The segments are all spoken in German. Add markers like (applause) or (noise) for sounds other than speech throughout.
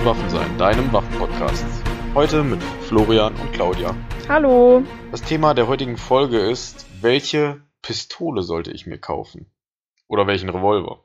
zu Waffen sein, deinem Waffenpodcast. Heute mit Florian und Claudia. Hallo. Das Thema der heutigen Folge ist, welche Pistole sollte ich mir kaufen? Oder welchen Revolver?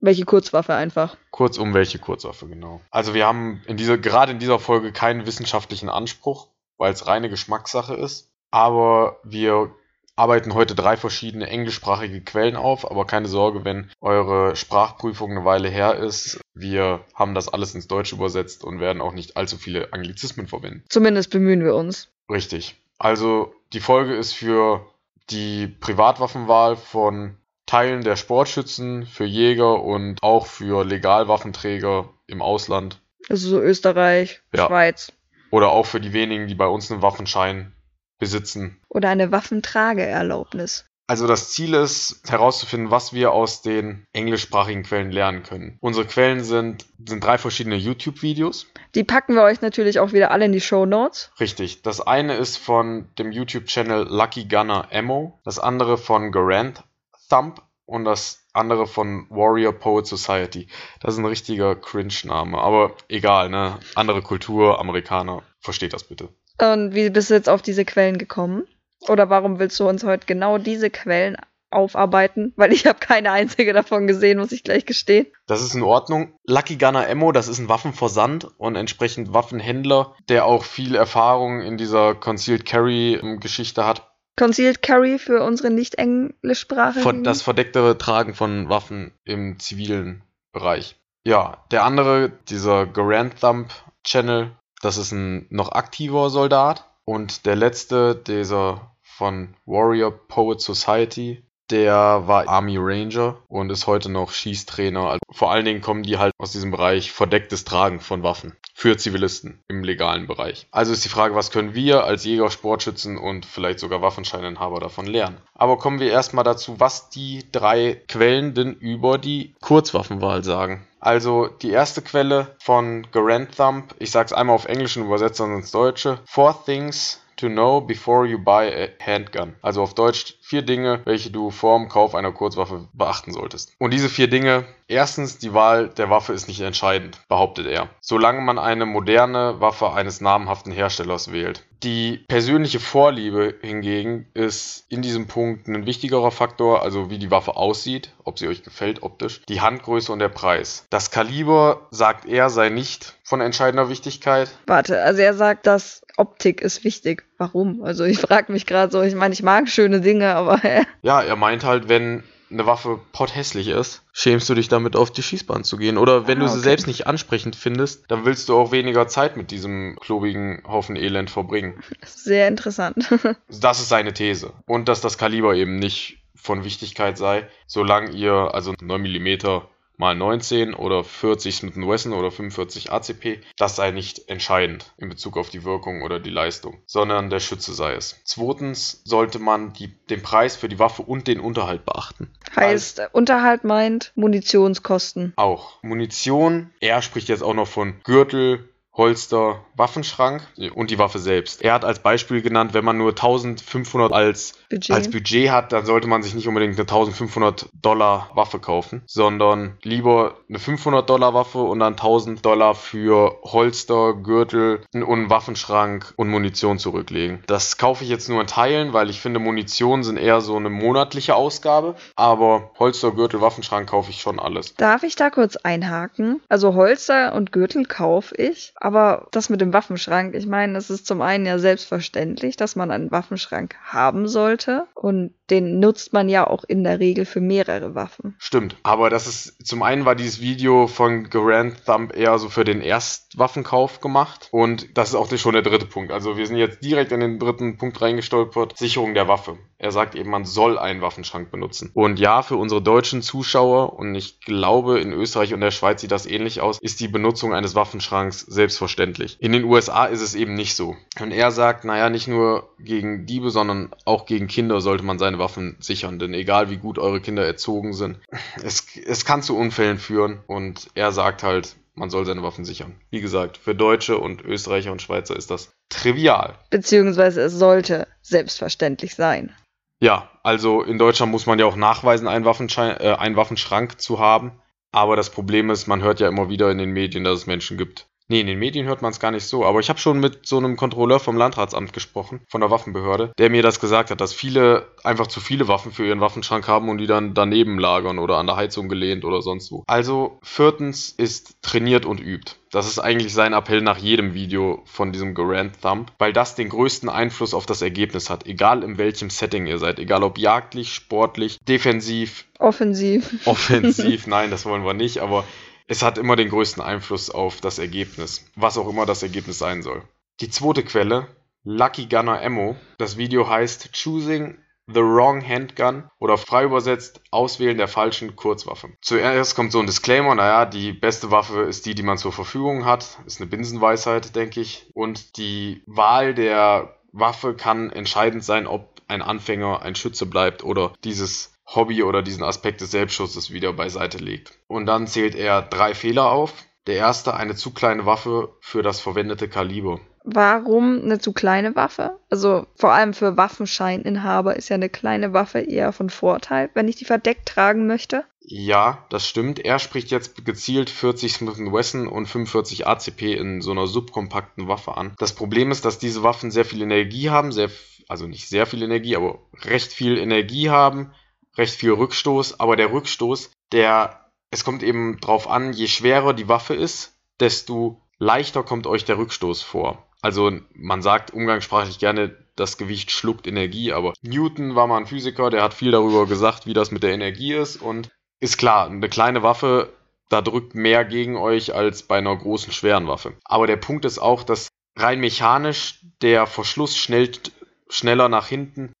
Welche Kurzwaffe einfach. Kurzum, welche Kurzwaffe, genau. Also wir haben in dieser, gerade in dieser Folge keinen wissenschaftlichen Anspruch, weil es reine Geschmackssache ist. Aber wir arbeiten heute drei verschiedene englischsprachige Quellen auf, aber keine Sorge, wenn eure Sprachprüfung eine Weile her ist. Wir haben das alles ins Deutsche übersetzt und werden auch nicht allzu viele Anglizismen verwenden. Zumindest bemühen wir uns. Richtig. Also die Folge ist für die Privatwaffenwahl von Teilen der Sportschützen, für Jäger und auch für Legalwaffenträger im Ausland. Also so Österreich, Ja. Schweiz. Oder auch für die wenigen, die bei uns einen Waffenschein besitzen. Oder eine Waffentrageerlaubnis. Also das Ziel ist herauszufinden, was wir aus den englischsprachigen Quellen lernen können. Unsere Quellen sind, sind drei verschiedene YouTube-Videos. Die packen wir euch natürlich auch wieder alle in die Show Notes. Richtig. Das eine ist von dem YouTube-Channel Lucky Gunner Ammo, das andere von Garant Thump und das andere von Warrior Poet Society. Das ist ein richtiger Cringe-Name, aber egal, ne? Andere Kultur, Amerikaner, versteht das bitte. Und wie bist du jetzt auf diese Quellen gekommen? Oder warum willst du uns heute genau diese Quellen aufarbeiten? Weil ich habe keine einzige davon gesehen, muss ich gleich gestehen. Das ist in Ordnung. Lucky Gunner Ammo, das ist ein Waffenversand und entsprechend Waffenhändler, der auch viel Erfahrung in dieser Concealed Carry ähm, Geschichte hat. Concealed Carry für unsere nicht englischsprachigen. Das verdecktere Tragen von Waffen im zivilen Bereich. Ja, der andere, dieser Garand Thump Channel, das ist ein noch aktiver Soldat. Und der letzte, dieser von Warrior Poet Society, der war Army Ranger und ist heute noch Schießtrainer. Also vor allen Dingen kommen die halt aus diesem Bereich verdecktes Tragen von Waffen für Zivilisten im legalen Bereich. Also ist die Frage, was können wir als Jäger, Sportschützen und vielleicht sogar Waffenscheininhaber davon lernen? Aber kommen wir erstmal dazu, was die drei Quellen denn über die Kurzwaffenwahl sagen. Also die erste Quelle von Garand Thump, ich sag's einmal auf Englisch und übersetze dann ins Deutsche. Four things to know before you buy a handgun. Also auf Deutsch vier Dinge, welche du vor dem Kauf einer Kurzwaffe beachten solltest. Und diese vier Dinge, erstens, die Wahl der Waffe ist nicht entscheidend, behauptet er. Solange man eine moderne Waffe eines namhaften Herstellers wählt. Die persönliche Vorliebe hingegen ist in diesem Punkt ein wichtigerer Faktor, also wie die Waffe aussieht, ob sie euch gefällt optisch, die Handgröße und der Preis. Das Kaliber, sagt er, sei nicht von entscheidender Wichtigkeit. Warte, also er sagt, dass Optik ist wichtig. Warum? Also ich frage mich gerade so, ich meine, ich mag schöne Dinge, aber (laughs) Ja, er meint halt, wenn eine Waffe potthässlich ist, schämst du dich damit auf die Schießbahn zu gehen. Oder wenn Ah, du sie okay. selbst nicht ansprechend findest, dann willst du auch weniger Zeit mit diesem klobigen Haufen Elend verbringen. sehr interessant. (laughs) Das ist seine These. Und dass das Kaliber eben nicht von Wichtigkeit sei, solange ihr also 9 mm mal 19 oder 40 Smith Wesson oder 45 ACP, das sei nicht entscheidend in Bezug auf die Wirkung oder die Leistung, sondern der Schütze sei es. Zweitens sollte man die, den Preis für die Waffe und den Unterhalt beachten. heißt, äh, Unterhalt meint Munitionskosten. Auch Munition, er spricht jetzt auch noch von Gürtel, Holster, Waffenschrank und die Waffe selbst. Er hat als Beispiel genannt, wenn man nur 1500 als Budget. als Budget hat, dann sollte man sich nicht unbedingt eine 1500 Dollar Waffe kaufen, sondern lieber eine 500 Dollar Waffe und dann 1000 Dollar für Holster, Gürtel und Waffenschrank und Munition zurücklegen. Das kaufe ich jetzt nur in Teilen, weil ich finde, Munition sind eher so eine monatliche Ausgabe, aber Holster, Gürtel, Waffenschrank kaufe ich schon alles. Darf ich da kurz einhaken? Also Holster und Gürtel kaufe ich, aber das mit dem Waffenschrank, ich meine, es ist zum einen ja selbstverständlich, dass man einen Waffenschrank haben sollte und den nutzt man ja auch in der Regel für mehrere Waffen. Stimmt, aber das ist zum einen war dieses Video von Garand Thump eher so für den Erstwaffenkauf gemacht und das ist auch schon der dritte Punkt. Also wir sind jetzt direkt in den dritten Punkt reingestolpert, Sicherung der Waffe. Er sagt eben, man soll einen Waffenschrank benutzen. Und ja, für unsere deutschen Zuschauer und ich glaube in Österreich und der Schweiz sieht das ähnlich aus, ist die Benutzung eines Waffenschranks selbstverständlich. In den USA ist es eben nicht so. Und er sagt, naja, nicht nur gegen Diebe, sondern auch gegen Kinder sollte man seine Waffen sichern, denn egal wie gut eure Kinder erzogen sind, (laughs) es, es kann zu Unfällen führen und er sagt halt, man soll seine Waffen sichern. Wie gesagt, für Deutsche und Österreicher und Schweizer ist das trivial. Beziehungsweise es sollte selbstverständlich sein. Ja, also in Deutschland muss man ja auch nachweisen, einen, Waffenschein, äh, einen Waffenschrank zu haben. Aber das Problem ist, man hört ja immer wieder in den Medien, dass es Menschen gibt, Nee, in den Medien hört man es gar nicht so. Aber ich habe schon mit so einem Kontrolleur vom Landratsamt gesprochen, von der Waffenbehörde, der mir das gesagt hat, dass viele einfach zu viele Waffen für ihren Waffenschrank haben und die dann daneben lagern oder an der Heizung gelehnt oder sonst wo. Also viertens ist trainiert und übt. Das ist eigentlich sein Appell nach jedem Video von diesem Grand Thumb, weil das den größten Einfluss auf das Ergebnis hat, egal in welchem Setting ihr seid, egal ob jagdlich, sportlich, defensiv, offensiv. Offensiv, (laughs) nein, das wollen wir nicht, aber es hat immer den größten Einfluss auf das Ergebnis, was auch immer das Ergebnis sein soll. Die zweite Quelle, Lucky Gunner Ammo. Das Video heißt Choosing the Wrong Handgun oder frei übersetzt Auswählen der falschen Kurzwaffe. Zuerst kommt so ein Disclaimer, naja, die beste Waffe ist die, die man zur Verfügung hat. Ist eine Binsenweisheit, denke ich. Und die Wahl der Waffe kann entscheidend sein, ob ein Anfänger ein Schütze bleibt oder dieses Hobby oder diesen Aspekt des Selbstschutzes wieder beiseite legt. Und dann zählt er drei Fehler auf. Der erste, eine zu kleine Waffe für das verwendete Kaliber. Warum eine zu kleine Waffe? Also vor allem für Waffenscheininhaber ist ja eine kleine Waffe eher von Vorteil, wenn ich die verdeckt tragen möchte. Ja, das stimmt. Er spricht jetzt gezielt 40 Smith Wesson und 45 ACP in so einer subkompakten Waffe an. Das Problem ist, dass diese Waffen sehr viel Energie haben, sehr, also nicht sehr viel Energie, aber recht viel Energie haben, recht viel Rückstoß, aber der Rückstoß, der, es kommt eben drauf an, je schwerer die Waffe ist, desto leichter kommt euch der Rückstoß vor. Also man sagt umgangssprachlich gerne, das Gewicht schluckt Energie, aber Newton war mal ein Physiker, der hat viel darüber gesagt, wie das mit der Energie ist und ist klar, eine kleine Waffe, da drückt mehr gegen euch als bei einer großen, schweren Waffe. Aber der Punkt ist auch, dass rein mechanisch der Verschluss schnellt schneller nach hinten.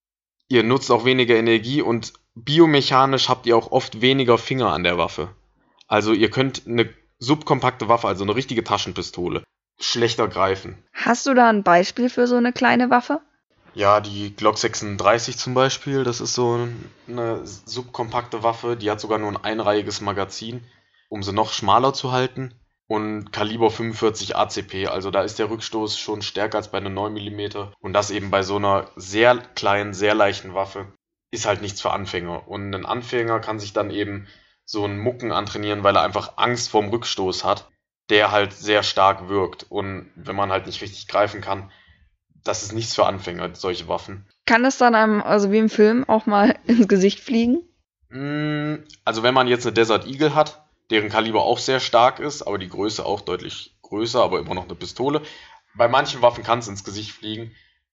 Ihr nutzt auch weniger Energie und biomechanisch habt ihr auch oft weniger Finger an der Waffe. Also ihr könnt eine subkompakte Waffe, also eine richtige Taschenpistole, schlechter greifen. Hast du da ein Beispiel für so eine kleine Waffe? Ja, die Glock 36 zum Beispiel, das ist so eine subkompakte Waffe, die hat sogar nur ein einreihiges Magazin, um sie noch schmaler zu halten. Und Kaliber 45 ACP, also da ist der Rückstoß schon stärker als bei einer 9 mm. Und das eben bei so einer sehr kleinen, sehr leichten Waffe ist halt nichts für Anfänger. Und ein Anfänger kann sich dann eben so einen Mucken antrainieren, weil er einfach Angst vorm Rückstoß hat, der halt sehr stark wirkt. Und wenn man halt nicht richtig greifen kann, das ist nichts für Anfänger, solche Waffen. Kann das dann einem, also wie im Film, auch mal (laughs) ins Gesicht fliegen? Mm, also wenn man jetzt eine Desert Eagle hat, deren Kaliber auch sehr stark ist, aber die Größe auch deutlich größer, aber immer noch eine Pistole. Bei manchen Waffen kann es ins Gesicht fliegen.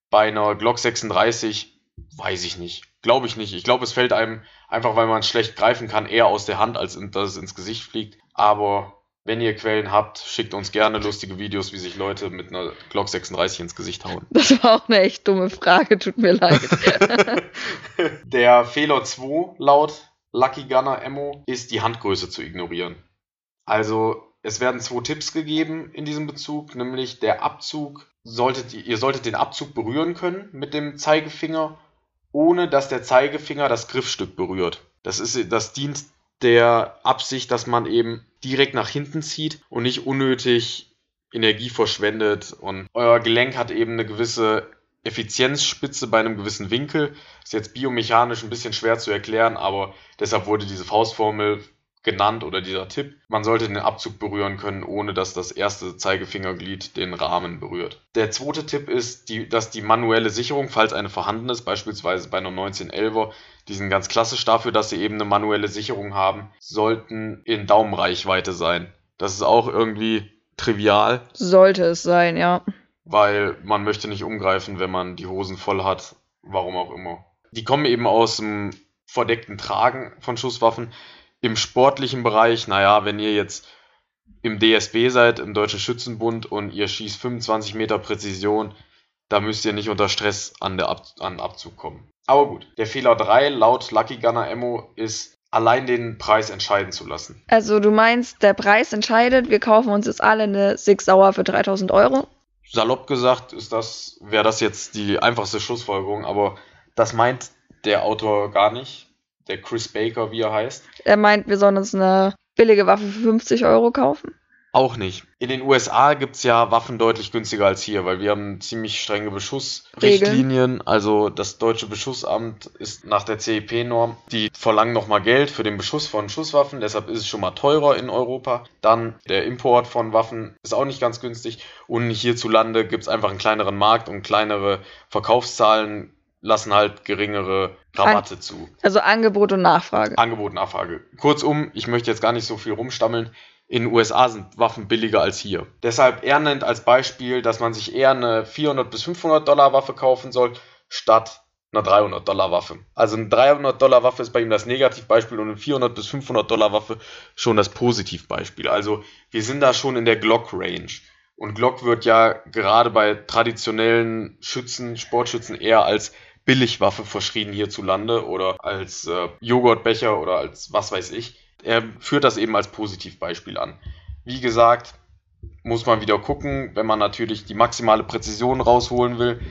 Bei einer Glock 36 Weiß ich nicht. Glaube ich nicht. Ich glaube, es fällt einem einfach, weil man es schlecht greifen kann, eher aus der Hand, als dass es ins Gesicht fliegt. Aber wenn ihr Quellen habt, schickt uns gerne lustige Videos, wie sich Leute mit einer Glock 36 ins Gesicht hauen. (laughs) Das war auch eine echt dumme Frage, tut mir leid. (laughs) (laughs) der Fehler 2 laut Lucky Gunner Ammo ist die Handgröße zu ignorieren. Also es werden zwei Tipps gegeben in diesem Bezug, nämlich der Abzug solltet ihr solltet den Abzug berühren können mit dem Zeigefinger ohne dass der Zeigefinger das Griffstück berührt. Das, ist, das dient der Absicht, dass man eben direkt nach hinten zieht und nicht unnötig Energie verschwendet. Und euer Gelenk hat eben eine gewisse Effizienzspitze bei einem gewissen Winkel. Ist jetzt biomechanisch ein bisschen schwer zu erklären, aber deshalb wurde diese Faustformel genannt oder dieser Tipp. Man sollte den Abzug berühren können, ohne dass das erste Zeigefingerglied den Rahmen berührt. Der zweite Tipp ist, die, dass die manuelle Sicherung, falls eine vorhanden ist, beispielsweise bei einer 1911er, die sind ganz klassisch dafür, dass sie eben eine manuelle Sicherung haben, sollten in Daumenreichweite sein. Das ist auch irgendwie trivial. Sollte es sein, ja. Weil man möchte nicht umgreifen, wenn man die Hosen voll hat, warum auch immer. Die kommen eben aus dem verdeckten Tragen von Schusswaffen im sportlichen Bereich, naja, wenn ihr jetzt im DSB seid, im Deutschen Schützenbund und ihr schießt 25 Meter Präzision, da müsst ihr nicht unter Stress an, der Ab an Abzug kommen. Aber gut, der Fehler 3 laut Lucky Gunner Ammo ist, allein den Preis entscheiden zu lassen. Also du meinst, der Preis entscheidet, wir kaufen uns jetzt alle eine Six Sauer für 3000 Euro? Salopp gesagt ist das, wäre das jetzt die einfachste Schlussfolgerung, aber das meint der Autor gar nicht der Chris Baker, wie er heißt. Er meint, wir sollen uns eine billige Waffe für 50 Euro kaufen. Auch nicht. In den USA gibt es ja Waffen deutlich günstiger als hier, weil wir haben ziemlich strenge Beschussrichtlinien. Also das deutsche Beschussamt ist nach der CEP-Norm, die verlangen nochmal Geld für den Beschuss von Schusswaffen, deshalb ist es schon mal teurer in Europa. Dann der Import von Waffen ist auch nicht ganz günstig. Und hierzulande gibt es einfach einen kleineren Markt und kleinere Verkaufszahlen lassen halt geringere Rabatte An zu. Also Angebot und Nachfrage. Angebot und Nachfrage. Kurzum, ich möchte jetzt gar nicht so viel rumstammeln. In den USA sind Waffen billiger als hier. Deshalb er nennt als Beispiel, dass man sich eher eine 400 bis 500 Dollar Waffe kaufen soll, statt einer 300 Dollar Waffe. Also eine 300 Dollar Waffe ist bei ihm das Negativbeispiel und eine 400 bis 500 Dollar Waffe schon das Positivbeispiel. Also wir sind da schon in der Glock Range. Und Glock wird ja gerade bei traditionellen Schützen, Sportschützen eher als Billigwaffe verschrien hierzulande oder als äh, Joghurtbecher oder als was weiß ich. Er führt das eben als Positivbeispiel an. Wie gesagt, muss man wieder gucken, wenn man natürlich die maximale Präzision rausholen will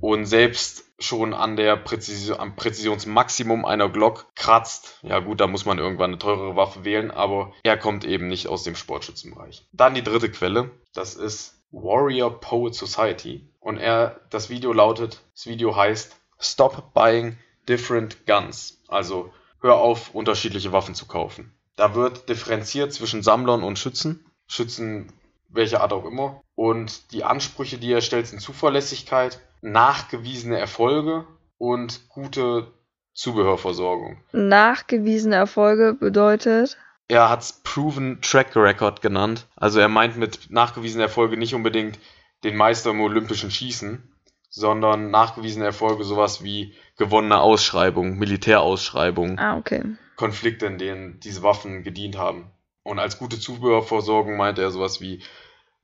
und selbst schon an der Präzision, am Präzisionsmaximum einer Glock kratzt. Ja gut, da muss man irgendwann eine teurere Waffe wählen, aber er kommt eben nicht aus dem Sportschützenbereich. Dann die dritte Quelle, das ist Warrior Poet Society und er, das Video lautet, das Video heißt Stop Buying Different Guns. Also hör auf, unterschiedliche Waffen zu kaufen. Da wird differenziert zwischen Sammlern und Schützen. Schützen welcher Art auch immer. Und die Ansprüche, die er stellt, sind Zuverlässigkeit, nachgewiesene Erfolge und gute Zubehörversorgung. Nachgewiesene Erfolge bedeutet? Er hat es Proven Track Record genannt. Also er meint mit nachgewiesenen Erfolge nicht unbedingt den Meister im olympischen Schießen, sondern nachgewiesene Erfolge sowas wie gewonnene Ausschreibungen, Militärausschreibungen. Ah, okay. Konflikte, in denen diese Waffen gedient haben. Und als gute Zubehörversorgung meinte er sowas wie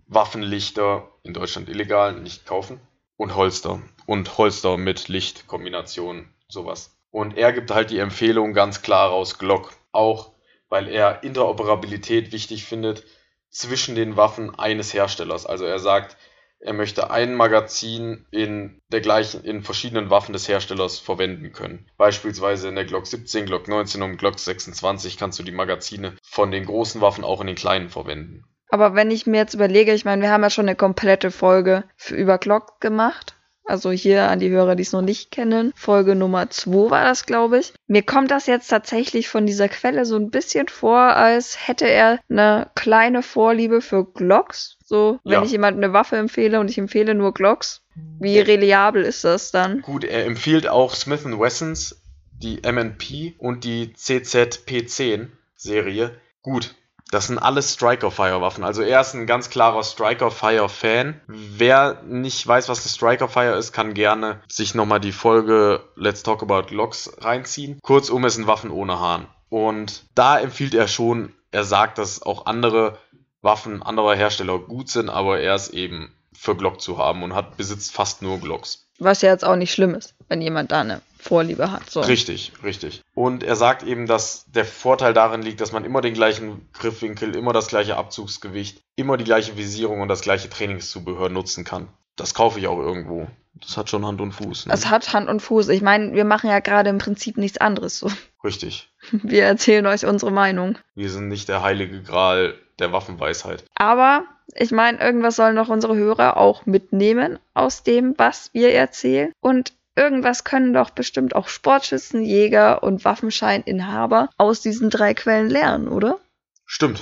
Waffenlichter, in Deutschland illegal, nicht kaufen. Und Holster. Und Holster mit Lichtkombination, sowas. Und er gibt halt die Empfehlung ganz klar raus, Glock. Auch weil er Interoperabilität wichtig findet zwischen den Waffen eines Herstellers. Also er sagt, er möchte ein Magazin in der gleichen, in verschiedenen Waffen des Herstellers verwenden können. Beispielsweise in der Glock 17, Glock 19 und Glock 26 kannst du die Magazine von den großen Waffen auch in den kleinen verwenden. Aber wenn ich mir jetzt überlege, ich meine, wir haben ja schon eine komplette Folge über Glock gemacht. Also hier an die Hörer, die es noch nicht kennen. Folge Nummer 2 war das, glaube ich. Mir kommt das jetzt tatsächlich von dieser Quelle so ein bisschen vor, als hätte er eine kleine Vorliebe für Glocks. So, wenn ja. ich jemandem eine Waffe empfehle und ich empfehle nur Glocks, wie reliabel ist das dann? Gut, er empfiehlt auch Smith Wessons, die MNP und die CZP10 Serie. Gut, das sind alles Striker-Fire-Waffen. Also er ist ein ganz klarer Striker-Fire-Fan. Wer nicht weiß, was eine Striker-Fire ist, kann gerne sich nochmal die Folge Let's Talk About Locks reinziehen. Kurzum, es sind Waffen ohne Hahn. Und da empfiehlt er schon, er sagt, dass auch andere Waffen anderer Hersteller gut sind, aber er ist eben für Glock zu haben und hat besitzt fast nur Glocks. Was ja jetzt auch nicht schlimm ist, wenn jemand da eine Vorliebe hat. So. Richtig, richtig. Und er sagt eben, dass der Vorteil darin liegt, dass man immer den gleichen Griffwinkel, immer das gleiche Abzugsgewicht, immer die gleiche Visierung und das gleiche Trainingszubehör nutzen kann. Das kaufe ich auch irgendwo. Das hat schon Hand und Fuß. Ne? Es hat Hand und Fuß. Ich meine, wir machen ja gerade im Prinzip nichts anderes so. Richtig. (laughs) Wir erzählen euch unsere Meinung. Wir sind nicht der heilige Gral der Waffenweisheit. Aber ich meine, irgendwas sollen doch unsere Hörer auch mitnehmen aus dem, was wir erzählen. Und irgendwas können doch bestimmt auch Sportschützen, Jäger und Waffenscheininhaber aus diesen drei Quellen lernen, oder? Stimmt.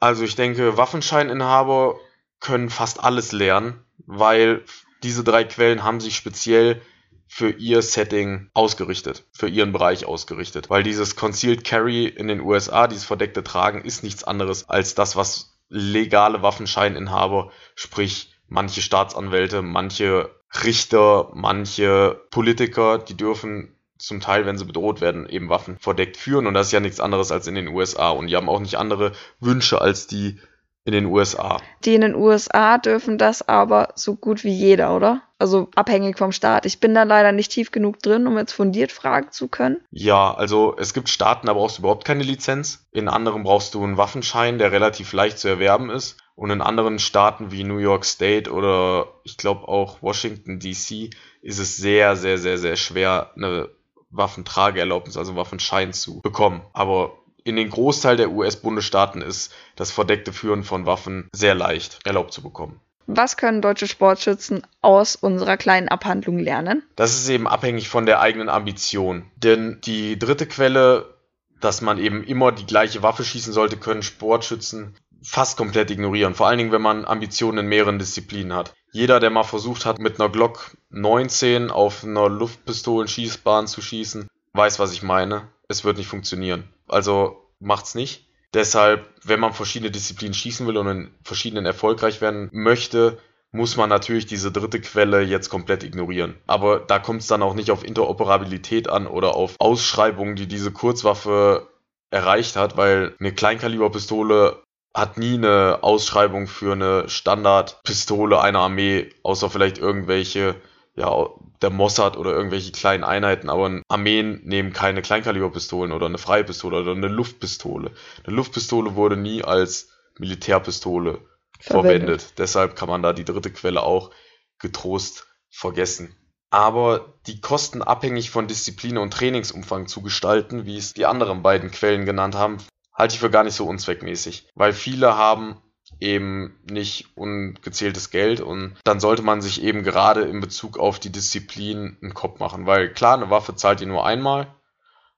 Also ich denke, Waffenscheininhaber können fast alles lernen, weil diese drei Quellen haben sich speziell für ihr Setting ausgerichtet, für ihren Bereich ausgerichtet. Weil dieses Concealed Carry in den USA, dieses verdeckte Tragen, ist nichts anderes als das, was legale Waffenscheininhaber, sprich manche Staatsanwälte, manche Richter, manche Politiker, die dürfen zum Teil, wenn sie bedroht werden, eben Waffen verdeckt führen. Und das ist ja nichts anderes als in den USA. Und die haben auch nicht andere Wünsche als die in den USA. Die in den USA dürfen das aber so gut wie jeder, oder? Also abhängig vom Staat. Ich bin da leider nicht tief genug drin, um jetzt fundiert fragen zu können. Ja, also es gibt Staaten, da brauchst du überhaupt keine Lizenz. In anderen brauchst du einen Waffenschein, der relativ leicht zu erwerben ist. Und in anderen Staaten wie New York State oder ich glaube auch Washington DC ist es sehr, sehr, sehr, sehr schwer, eine Waffentrageerlaubnis, also Waffenschein zu bekommen. Aber in den Großteil der US-Bundesstaaten ist das verdeckte Führen von Waffen sehr leicht erlaubt zu bekommen. Was können deutsche Sportschützen aus unserer kleinen Abhandlung lernen? Das ist eben abhängig von der eigenen Ambition. Denn die dritte Quelle, dass man eben immer die gleiche Waffe schießen sollte, können Sportschützen fast komplett ignorieren. Vor allen Dingen, wenn man Ambitionen in mehreren Disziplinen hat. Jeder, der mal versucht hat, mit einer Glock 19 auf einer Luftpistolen-Schießbahn zu schießen, weiß, was ich meine. Es wird nicht funktionieren. Also macht's nicht. Deshalb, wenn man verschiedene Disziplinen schießen will und in verschiedenen erfolgreich werden möchte, muss man natürlich diese dritte Quelle jetzt komplett ignorieren. Aber da kommt es dann auch nicht auf Interoperabilität an oder auf Ausschreibungen, die diese Kurzwaffe erreicht hat, weil eine Kleinkaliberpistole hat nie eine Ausschreibung für eine Standardpistole einer Armee, außer vielleicht irgendwelche ja, der Mossad oder irgendwelche kleinen Einheiten, aber Armeen nehmen keine Kleinkaliberpistolen oder eine freie Pistole oder eine Luftpistole. Eine Luftpistole wurde nie als Militärpistole verwendet. verwendet. Deshalb kann man da die dritte Quelle auch getrost vergessen. Aber die Kosten abhängig von Disziplin und Trainingsumfang zu gestalten, wie es die anderen beiden Quellen genannt haben, halte ich für gar nicht so unzweckmäßig. Weil viele haben eben nicht ungezähltes Geld und dann sollte man sich eben gerade in Bezug auf die Disziplin einen Kopf machen, weil klar, eine Waffe zahlt ihr nur einmal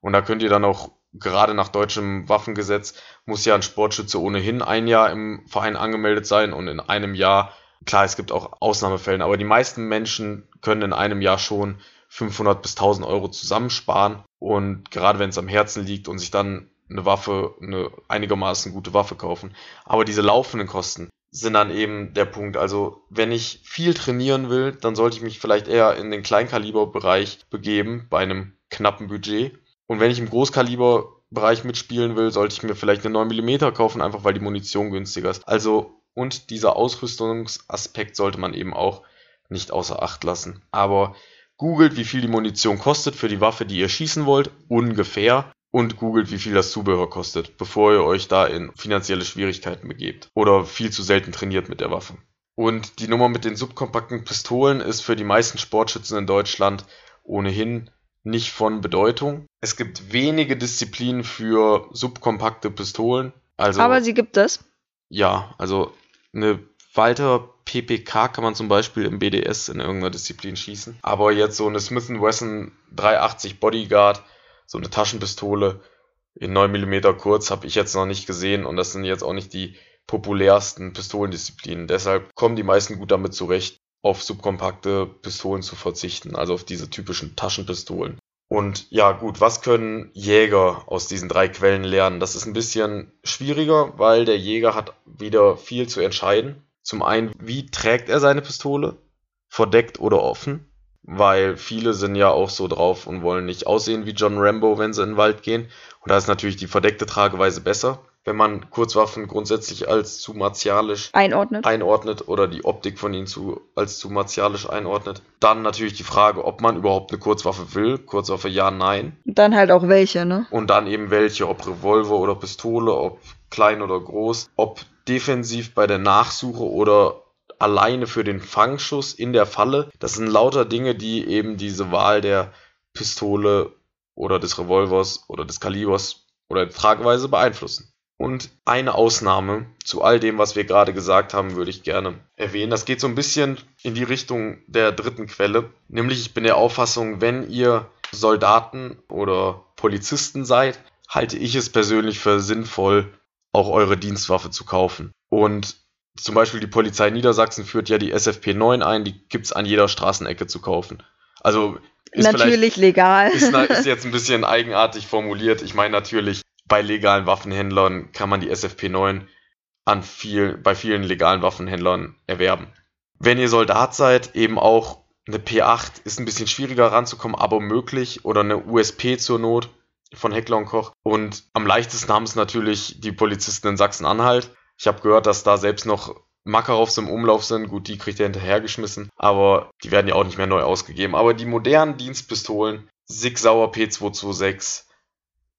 und da könnt ihr dann auch gerade nach deutschem Waffengesetz muss ja ein Sportschütze ohnehin ein Jahr im Verein angemeldet sein und in einem Jahr, klar, es gibt auch Ausnahmefälle, aber die meisten Menschen können in einem Jahr schon 500 bis 1000 Euro zusammensparen und gerade wenn es am Herzen liegt und sich dann eine Waffe, eine einigermaßen gute Waffe kaufen. Aber diese laufenden Kosten sind dann eben der Punkt. Also wenn ich viel trainieren will, dann sollte ich mich vielleicht eher in den Kleinkaliberbereich begeben, bei einem knappen Budget. Und wenn ich im Großkaliberbereich mitspielen will, sollte ich mir vielleicht eine 9 mm kaufen, einfach weil die Munition günstiger ist. Also, und dieser Ausrüstungsaspekt sollte man eben auch nicht außer Acht lassen. Aber googelt, wie viel die Munition kostet für die Waffe, die ihr schießen wollt, ungefähr und googelt, wie viel das Zubehör kostet, bevor ihr euch da in finanzielle Schwierigkeiten begebt oder viel zu selten trainiert mit der Waffe. Und die Nummer mit den subkompakten Pistolen ist für die meisten Sportschützen in Deutschland ohnehin nicht von Bedeutung. Es gibt wenige Disziplinen für subkompakte Pistolen. Also, Aber sie gibt es. Ja, also eine Walter PPK kann man zum Beispiel im BDS in irgendeiner Disziplin schießen. Aber jetzt so eine Smith Wesson 380 Bodyguard so eine Taschenpistole in 9 mm kurz habe ich jetzt noch nicht gesehen und das sind jetzt auch nicht die populärsten Pistolendisziplinen. Deshalb kommen die meisten gut damit zurecht, auf subkompakte Pistolen zu verzichten, also auf diese typischen Taschenpistolen. Und ja, gut, was können Jäger aus diesen drei Quellen lernen? Das ist ein bisschen schwieriger, weil der Jäger hat wieder viel zu entscheiden. Zum einen, wie trägt er seine Pistole? Verdeckt oder offen? Weil viele sind ja auch so drauf und wollen nicht aussehen wie John Rambo, wenn sie in den Wald gehen. Und da ist natürlich die verdeckte Trageweise besser, wenn man Kurzwaffen grundsätzlich als zu martialisch einordnet, einordnet oder die Optik von ihnen zu, als zu martialisch einordnet. Dann natürlich die Frage, ob man überhaupt eine Kurzwaffe will. Kurzwaffe ja, nein. Und dann halt auch welche, ne? Und dann eben welche, ob Revolver oder Pistole, ob klein oder groß, ob defensiv bei der Nachsuche oder alleine für den Fangschuss in der Falle. Das sind lauter Dinge, die eben diese Wahl der Pistole oder des Revolvers oder des Kalibers oder der Tragweise beeinflussen. Und eine Ausnahme zu all dem, was wir gerade gesagt haben, würde ich gerne erwähnen. Das geht so ein bisschen in die Richtung der dritten Quelle. Nämlich, ich bin der Auffassung, wenn ihr Soldaten oder Polizisten seid, halte ich es persönlich für sinnvoll, auch eure Dienstwaffe zu kaufen. Und zum Beispiel die Polizei Niedersachsen führt ja die SFP 9 ein, die gibt es an jeder Straßenecke zu kaufen. Also ist natürlich legal. Ist, ist jetzt ein (laughs) bisschen eigenartig formuliert. Ich meine natürlich, bei legalen Waffenhändlern kann man die SFP 9 an viel, bei vielen legalen Waffenhändlern erwerben. Wenn ihr Soldat seid, eben auch eine P8 ist ein bisschen schwieriger ranzukommen, aber möglich. Oder eine USP zur Not von Heckler und Koch. Und am leichtesten haben es natürlich die Polizisten in Sachsen-Anhalt. Ich habe gehört, dass da selbst noch Makarovs im Umlauf sind. Gut, die kriegt er hinterhergeschmissen, aber die werden ja auch nicht mehr neu ausgegeben. Aber die modernen Dienstpistolen, Sig Sauer P226,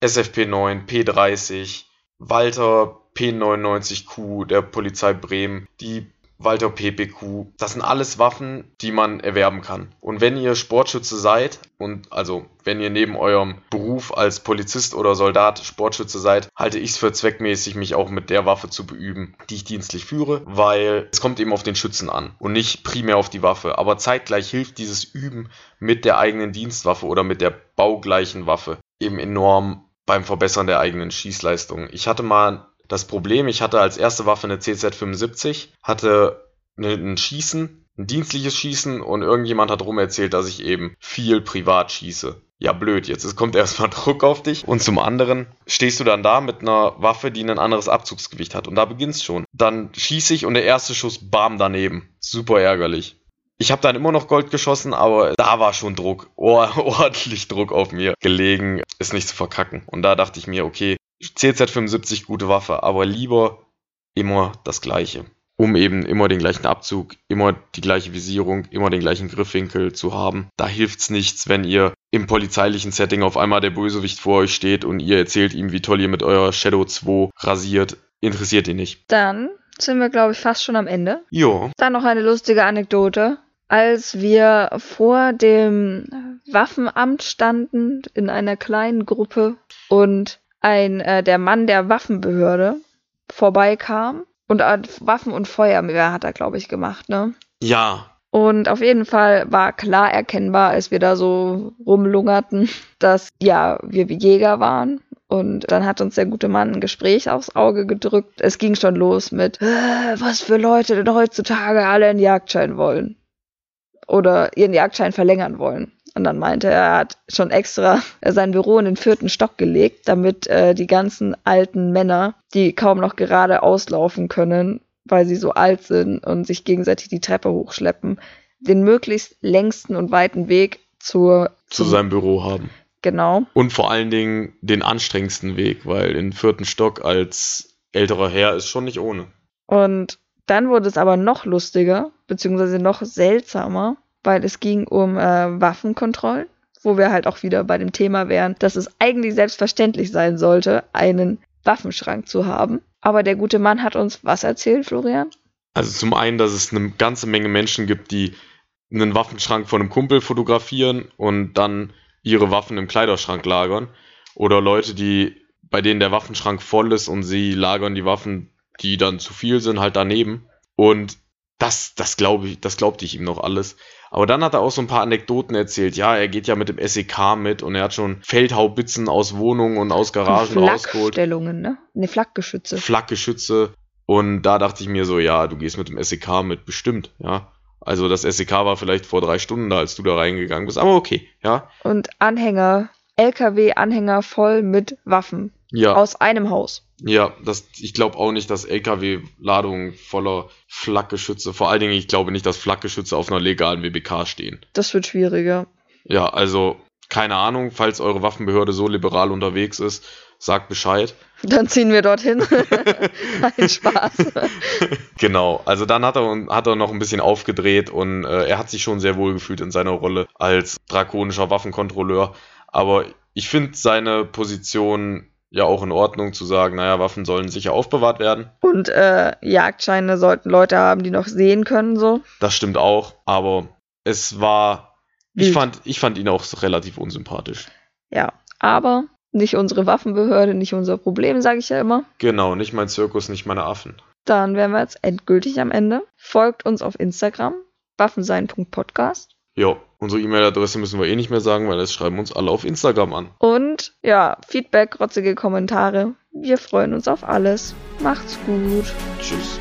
SFP9, P30, Walter P99Q der Polizei Bremen, die Walter PPQ, das sind alles Waffen, die man erwerben kann. Und wenn ihr Sportschütze seid und also wenn ihr neben eurem Beruf als Polizist oder Soldat Sportschütze seid, halte ich es für zweckmäßig, mich auch mit der Waffe zu beüben, die ich dienstlich führe, weil es kommt eben auf den Schützen an und nicht primär auf die Waffe. Aber zeitgleich hilft dieses Üben mit der eigenen Dienstwaffe oder mit der baugleichen Waffe eben enorm beim Verbessern der eigenen Schießleistung. Ich hatte mal das Problem, ich hatte als erste Waffe eine CZ75, hatte ein Schießen, ein dienstliches Schießen und irgendjemand hat rum erzählt, dass ich eben viel privat schieße. Ja, blöd, jetzt kommt (laughs) erstmal Druck auf dich und zum anderen stehst du dann da mit einer Waffe, die ein anderes Abzugsgewicht hat und da beginnst schon. Dann schieße ich und der erste Schuss bam daneben. Super ärgerlich. Ich habe dann immer noch Gold geschossen, aber da war schon Druck, (laughs) oh, ordentlich Druck auf mir gelegen, es nicht zu verkacken. Und da dachte ich mir, okay, CZ75 gute Waffe, aber lieber immer das gleiche. Um eben immer den gleichen Abzug, immer die gleiche Visierung, immer den gleichen Griffwinkel zu haben. Da hilft's nichts, wenn ihr im polizeilichen Setting auf einmal der Bösewicht vor euch steht und ihr erzählt ihm, wie toll ihr mit eurer Shadow 2 rasiert. Interessiert ihn nicht. Dann sind wir, glaube ich, fast schon am Ende. Jo. Dann noch eine lustige Anekdote. Als wir vor dem Waffenamt standen in einer kleinen Gruppe und ein äh, der Mann der Waffenbehörde vorbeikam und äh, Waffen und Feuerwehr hat er, glaube ich, gemacht, ne? Ja. Und auf jeden Fall war klar erkennbar, als wir da so rumlungerten, (laughs) dass ja, wir wie Jäger waren. Und dann hat uns der gute Mann ein Gespräch aufs Auge gedrückt. Es ging schon los mit, äh, was für Leute denn heutzutage alle einen Jagdschein wollen. Oder ihren Jagdschein verlängern wollen. Und dann meinte er, er hat schon extra sein Büro in den vierten Stock gelegt, damit äh, die ganzen alten Männer, die kaum noch gerade auslaufen können, weil sie so alt sind und sich gegenseitig die Treppe hochschleppen, den möglichst längsten und weiten Weg zur, zu seinem Büro haben. Genau. Und vor allen Dingen den anstrengendsten Weg, weil den vierten Stock als älterer Herr ist schon nicht ohne. Und dann wurde es aber noch lustiger, beziehungsweise noch seltsamer, weil es ging um äh, Waffenkontrollen, wo wir halt auch wieder bei dem Thema wären, dass es eigentlich selbstverständlich sein sollte, einen Waffenschrank zu haben. Aber der gute Mann hat uns was erzählt, Florian? Also zum einen, dass es eine ganze Menge Menschen gibt, die einen Waffenschrank von einem Kumpel fotografieren und dann ihre Waffen im Kleiderschrank lagern. Oder Leute, die, bei denen der Waffenschrank voll ist und sie lagern die Waffen, die dann zu viel sind, halt daneben. Und das, das glaube ich, das glaubte ich ihm noch alles. Aber dann hat er auch so ein paar Anekdoten erzählt. Ja, er geht ja mit dem SEK mit und er hat schon Feldhaubitzen aus Wohnungen und aus Garagen rausgeholt. Flakstellungen, ne? Ne, Flakgeschütze. Flakgeschütze. Und da dachte ich mir so, ja, du gehst mit dem SEK mit, bestimmt, ja. Also das SEK war vielleicht vor drei Stunden da, als du da reingegangen bist, aber okay, ja. Und Anhänger, LKW-Anhänger voll mit Waffen. Ja. Aus einem Haus. Ja, das, ich glaube auch nicht, dass LKW-Ladungen voller Flakgeschütze, vor allen Dingen, ich glaube nicht, dass Flakgeschütze auf einer legalen WBK stehen. Das wird schwieriger. Ja, also keine Ahnung, falls eure Waffenbehörde so liberal unterwegs ist, sagt Bescheid. (laughs) Dann ziehen wir dorthin. (laughs) Ein Spaß. (laughs) genau, also dann hat er, hat er noch ein bisschen aufgedreht und äh, er hat sich schon sehr wohl gefühlt in seiner Rolle als drakonischer Waffenkontrolleur. Aber ich finde seine Position ja auch in Ordnung zu sagen, naja, Waffen sollen sicher aufbewahrt werden. Und äh, Jagdscheine sollten Leute haben, die noch sehen können, so. Das stimmt auch, aber es war. Ich fand, ich fand ihn auch relativ unsympathisch. Ja, aber nicht unsere Waffenbehörde, nicht unser Problem, sage ich ja immer. Genau, nicht mein Zirkus, nicht meine Affen. Dann wären wir jetzt endgültig am Ende. Folgt uns auf Instagram, waffensein.podcast. Ja, unsere E-Mail-Adresse müssen wir eh nicht mehr sagen, weil das schreiben uns alle auf Instagram an. Und ja, Feedback, rotzige Kommentare. Wir freuen uns auf alles. Macht's gut. Tschüss.